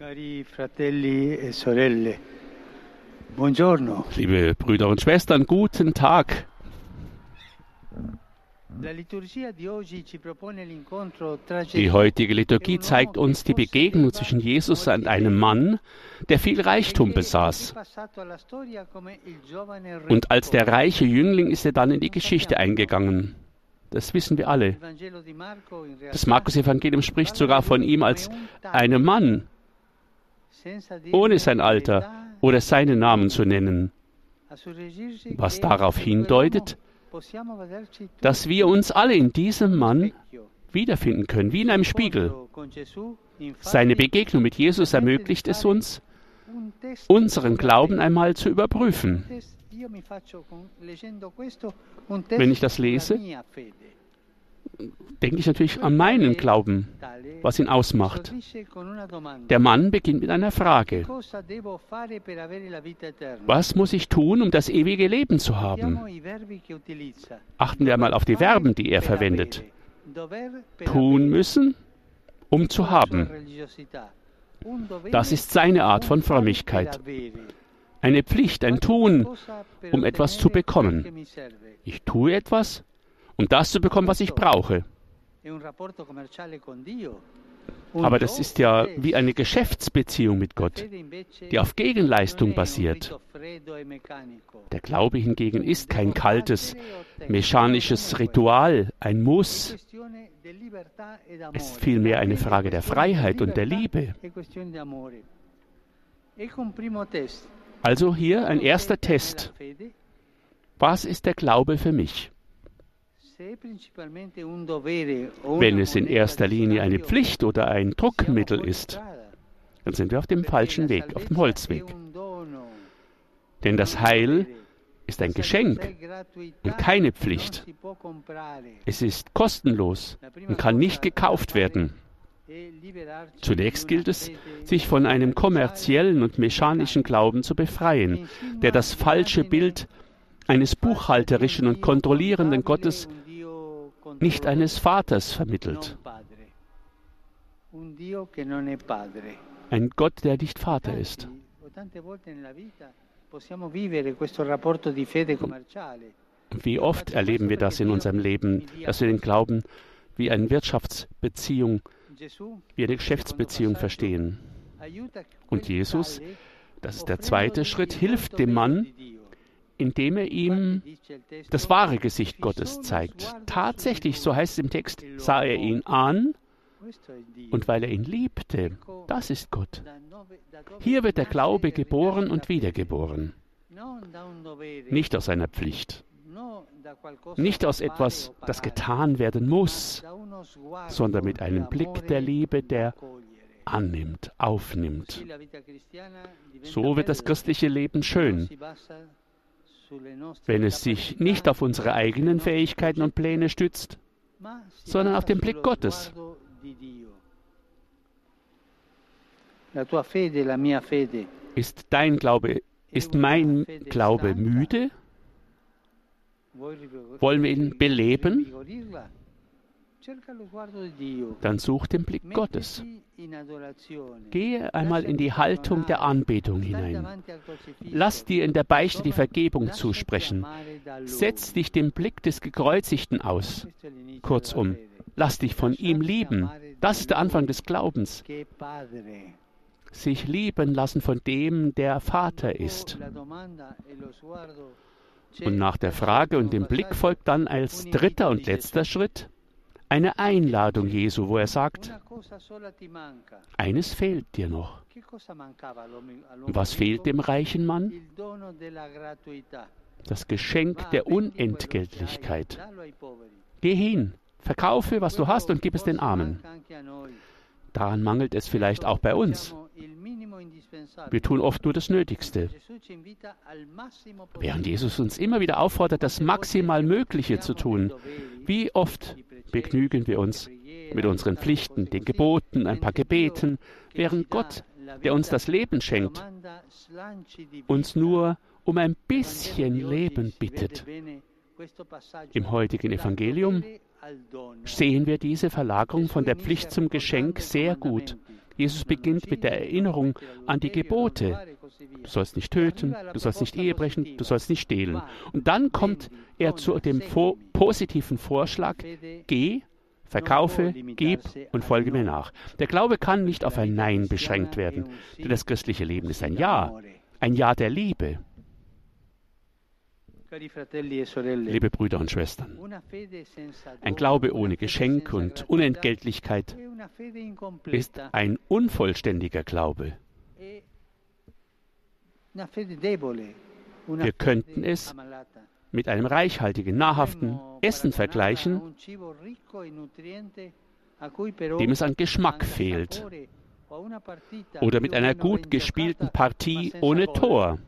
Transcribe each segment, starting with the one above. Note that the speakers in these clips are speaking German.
Cari fratelli e sorelle, buongiorno. Liebe Brüder und Schwestern, guten Tag. Die heutige Liturgie zeigt uns die Begegnung zwischen Jesus und einem Mann, der viel Reichtum besaß. Und als der reiche Jüngling ist er dann in die Geschichte eingegangen. Das wissen wir alle. Das Markus-Evangelium spricht sogar von ihm als einem Mann, ohne sein Alter oder seinen Namen zu nennen. Was darauf hindeutet, dass wir uns alle in diesem Mann wiederfinden können, wie in einem Spiegel. Seine Begegnung mit Jesus ermöglicht es uns, unseren Glauben einmal zu überprüfen. Wenn ich das lese, denke ich natürlich an meinen Glauben, was ihn ausmacht. Der Mann beginnt mit einer Frage. Was muss ich tun, um das ewige Leben zu haben? Achten wir einmal auf die Verben, die er verwendet. Tun müssen, um zu haben. Das ist seine Art von Frömmigkeit. Eine Pflicht, ein Tun, um etwas zu bekommen. Ich tue etwas, um das zu bekommen, was ich brauche. Aber das ist ja wie eine Geschäftsbeziehung mit Gott, die auf Gegenleistung basiert. Der Glaube hingegen ist kein kaltes, mechanisches Ritual, ein Muss. Es ist vielmehr eine Frage der Freiheit und der Liebe. Also hier ein erster Test. Was ist der Glaube für mich? Wenn es in erster Linie eine Pflicht oder ein Druckmittel ist, dann sind wir auf dem falschen Weg, auf dem Holzweg. Denn das Heil ist ein Geschenk und keine Pflicht. Es ist kostenlos und kann nicht gekauft werden. Zunächst gilt es, sich von einem kommerziellen und mechanischen Glauben zu befreien, der das falsche Bild eines buchhalterischen und kontrollierenden Gottes nicht eines Vaters vermittelt. Ein Gott, der nicht Vater ist. Wie oft erleben wir das in unserem Leben, dass wir den Glauben wie eine Wirtschaftsbeziehung, wie eine Geschäftsbeziehung verstehen. Und Jesus, das ist der zweite Schritt, hilft dem Mann, indem er ihm das wahre Gesicht Gottes zeigt. Tatsächlich, so heißt es im Text, sah er ihn an und weil er ihn liebte, das ist Gott. Hier wird der Glaube geboren und wiedergeboren. Nicht aus einer Pflicht, nicht aus etwas, das getan werden muss, sondern mit einem Blick der Liebe, der annimmt, aufnimmt. So wird das christliche Leben schön, wenn es sich nicht auf unsere eigenen Fähigkeiten und Pläne stützt, sondern auf den Blick Gottes. Ist dein Glaube, ist mein Glaube müde? Wollen wir ihn beleben? Dann such den Blick Gottes. Gehe einmal in die Haltung der Anbetung hinein. Lass dir in der Beichte die Vergebung zusprechen. Setz dich dem Blick des Gekreuzigten aus. Kurzum, lass dich von ihm lieben. Das ist der Anfang des Glaubens. Sich lieben lassen von dem, der Vater ist. Und nach der Frage und dem Blick folgt dann als dritter und letzter Schritt eine Einladung Jesu, wo er sagt, eines fehlt dir noch. Was fehlt dem reichen Mann? Das Geschenk der Unentgeltlichkeit. Geh hin, verkaufe, was du hast und gib es den Armen. Daran mangelt es vielleicht auch bei uns. Wir tun oft nur das Nötigste. Während Jesus uns immer wieder auffordert, das maximal Mögliche zu tun, wie oft begnügen wir uns mit unseren Pflichten, den Geboten, ein paar Gebeten, während Gott, der uns das Leben schenkt, uns nur um ein bisschen Leben bittet. Im heutigen Evangelium sehen wir diese Verlagerung von der Pflicht zum Geschenk sehr gut. Jesus beginnt mit der Erinnerung an die Gebote. Du sollst nicht töten, du sollst nicht Ehe brechen, du sollst nicht stehlen. Und dann kommt er zu dem positiven Vorschlag, geh, verkaufe, gib und folge mir nach. Der Glaube kann nicht auf ein Nein beschränkt werden, denn das christliche Leben ist ein Ja, ein Ja der Liebe. Liebe Brüder und Schwestern, ein Glaube ohne Geschenk und Unentgeltlichkeit ist ein unvollständiger Glaube. Wir könnten es mit einem reichhaltigen, nahrhaften Essen vergleichen, dem es an Geschmack fehlt, oder mit einer gut gespielten Partie ohne Tor.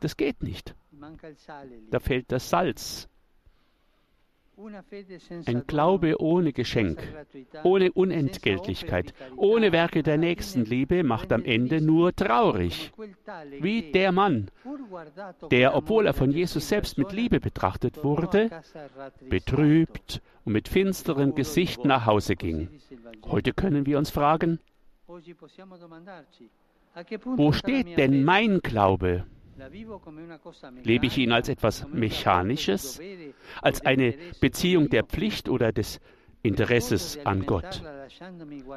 Das geht nicht. Da fehlt das Salz. Ein Glaube ohne Geschenk, ohne Unentgeltlichkeit, ohne Werke der Nächstenliebe macht am Ende nur traurig. Wie der Mann, der, obwohl er von Jesus selbst mit Liebe betrachtet wurde, betrübt und mit finsterem Gesicht nach Hause ging. Heute können wir uns fragen, wo steht denn mein Glaube? Lebe ich ihn als etwas Mechanisches, als eine Beziehung der Pflicht oder des Interesses an Gott?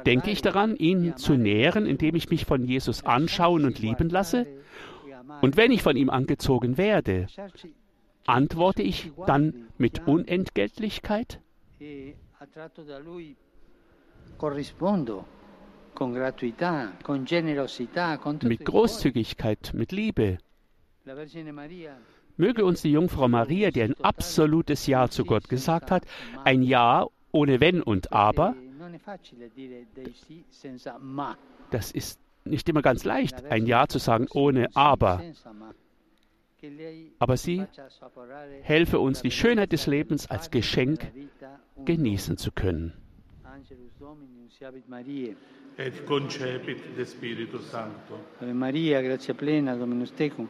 Denke ich daran, ihn zu nähren, indem ich mich von Jesus anschauen und lieben lasse? Und wenn ich von ihm angezogen werde, antworte ich dann mit Unentgeltlichkeit? Mit Großzügigkeit, mit Liebe. Möge uns die Jungfrau Maria, die ein absolutes Ja zu Gott gesagt hat, ein Ja ohne Wenn und Aber, das ist nicht immer ganz leicht, ein Ja zu sagen ohne Aber. Aber sie helfe uns, die Schönheit des Lebens als Geschenk genießen zu können. Et concepit de Spiritus Sancto. Ave Maria, gratia plena, Dominus tecum,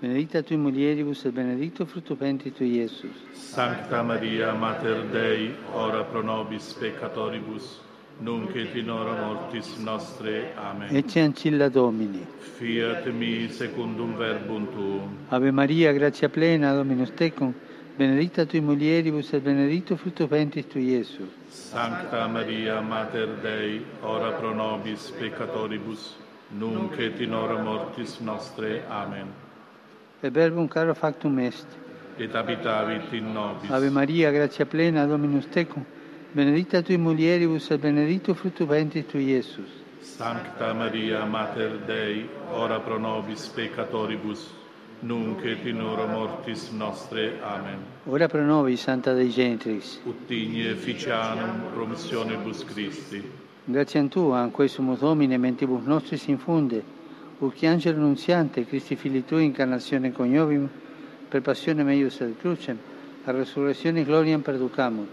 benedicta tui mulieribus et benedictus fructus ventris tui, Iesus. Sancta Maria, Mater Dei, ora pro nobis peccatoribus, nunc et in hora mortis nostre. Amen. Ecce ancilla Domini. Fiat mi secundum verbum tuum. Ave Maria, gratia plena, Dominus tecum, benedicta tui mulieribus et benedictus fructus ventris tui, Iesus. Sancta Maria, Mater Dei, ora pro nobis peccatoribus, nunc et in hora mortis nostre. Amen. Et verbum caro factum est. Et habitavit in nobis. Ave Maria, gratia plena, Dominus tecum, benedicta tui mulieribus et benedictus fructus ventris tui, Iesus. Sancta Maria, Mater Dei, ora pro nobis peccatoribus, nunc et in hora mortis nostre. Amen. Ora pro nobis, Santa Dei Gentris. Ut igne ficianum promissionibus Christi. Grazie a Tua, an quesumus Domine, mentibus nostris infunde, uc angelo nunziante, Christi Fili Tui, incarnazione coniovim, per passione meius et crucem, a resurrezione gloriam perducamur,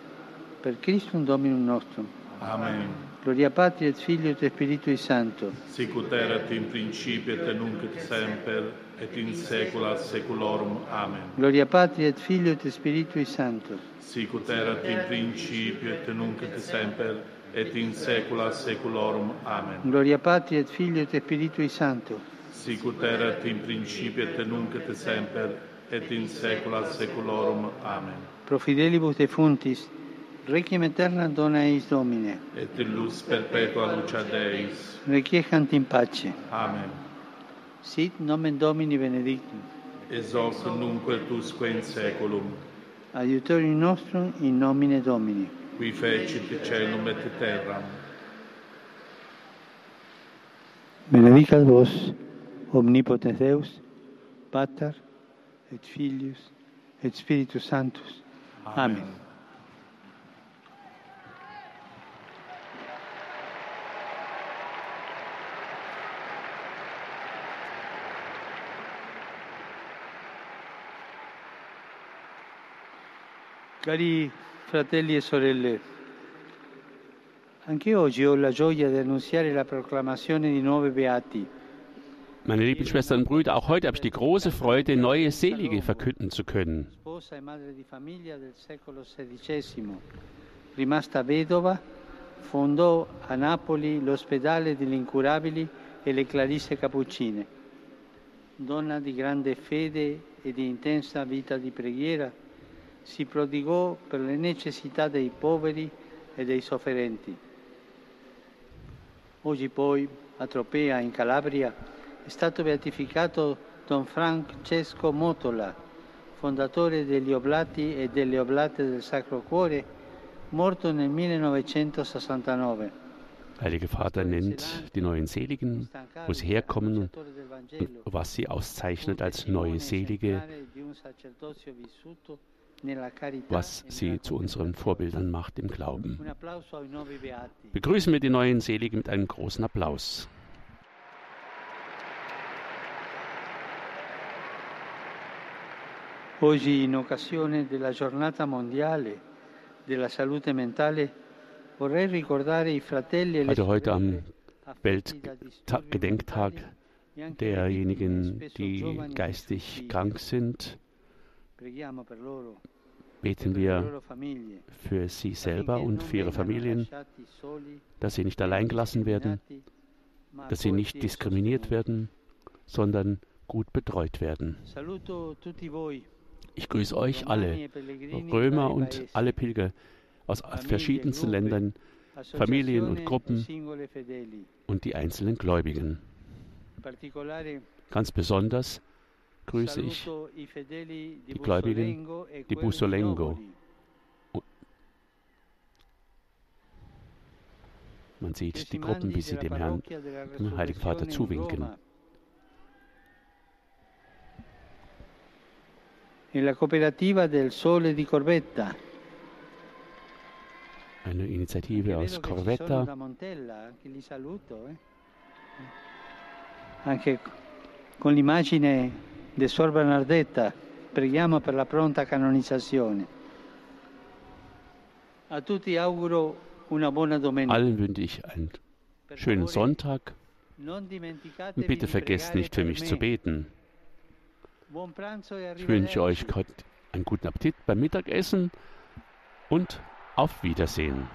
per Christum Dominum nostrum. Amen. Gloria Patri et Filio et Spiritui Sancto. Sicut erat in principio et nunc et semper et in saecula saeculorum. Amen. Gloria Patri et Filio et Spiritui Sancto. Sicut erat in principio et nunc et semper et in saecula saeculorum. Amen. Gloria Patri et Filio et Spiritui Sancto. Sicut erat in principio et nunc et semper et in saecula saeculorum. Amen. Pro fidelibus defuntis, requiem aeterna dona eis Domine. Et in luz perpetua lucia Deis. Requiescant in pace. Amen. Sit nomen Domini benedictum. Es hoc nunc et usque in saeculum. Aiutorium nostrum in nomine Domini. Qui fecit celum et terram. Benedicat vos, omnipotens Deus, Pater, et Filius, et Spiritus Sanctus. Amen. Cari fratelli e sorelle, anche oggi ho la gioia di annunziare la proclamazione di nove beati. Meine lieben Schwestern und Brüder, auch heute habe ich die große Freude, neue Selige verkünden zu können. Rimasta vedova fondò a Napoli l'ospedale degli incurabili e le Clarisse Cappuccine. Donna di grande fede e di intensa vita di preghiera, si prodigò per le necessità dei poveri e dei sofferenti. Oggi poi a Tropea, in Calabria, è stato beatificato Don Francesco Motola, fondatore degli Oblati e delle Oblate del Sacro Cuore, morto nel 1969. Heiliger Vater nennt die neuen Seligen, wo sie herkommen und was sie auszeichnet als neue Selige, was sie zu unseren Vorbildern macht im Glauben. Begrüßen wir die neuen Seligen mit einem großen Applaus. Oggi, in occasione della giornata mondiale della salute mentale, also heute am Weltgedenktag derjenigen, die geistig krank sind, beten wir für sie selber und für ihre Familien, dass sie nicht allein gelassen werden, dass sie nicht diskriminiert werden, sondern gut betreut werden. Ich grüße euch alle, Römer und alle Pilger, aus verschiedensten Ländern, Familien und Gruppen und die einzelnen Gläubigen. Ganz besonders grüße ich die Gläubigen, die Busolengo. Man sieht die Gruppen, wie sie dem Herrn, dem Heiligen Vater zuwinken. Nella cooperativa del Sole di Corbetta eine Initiative aus Corvetta. Anche con l'immagine di Suor Bernardetta preghiamo per la pronta canonizzazione. A tutti auguro una buona domenica. Allen wünsche ich einen schönen Sonntag. Und bitte vergesst nicht für mich zu beten. Ich wünsche euch einen guten Appetit beim Mittagessen und auf Wiedersehen.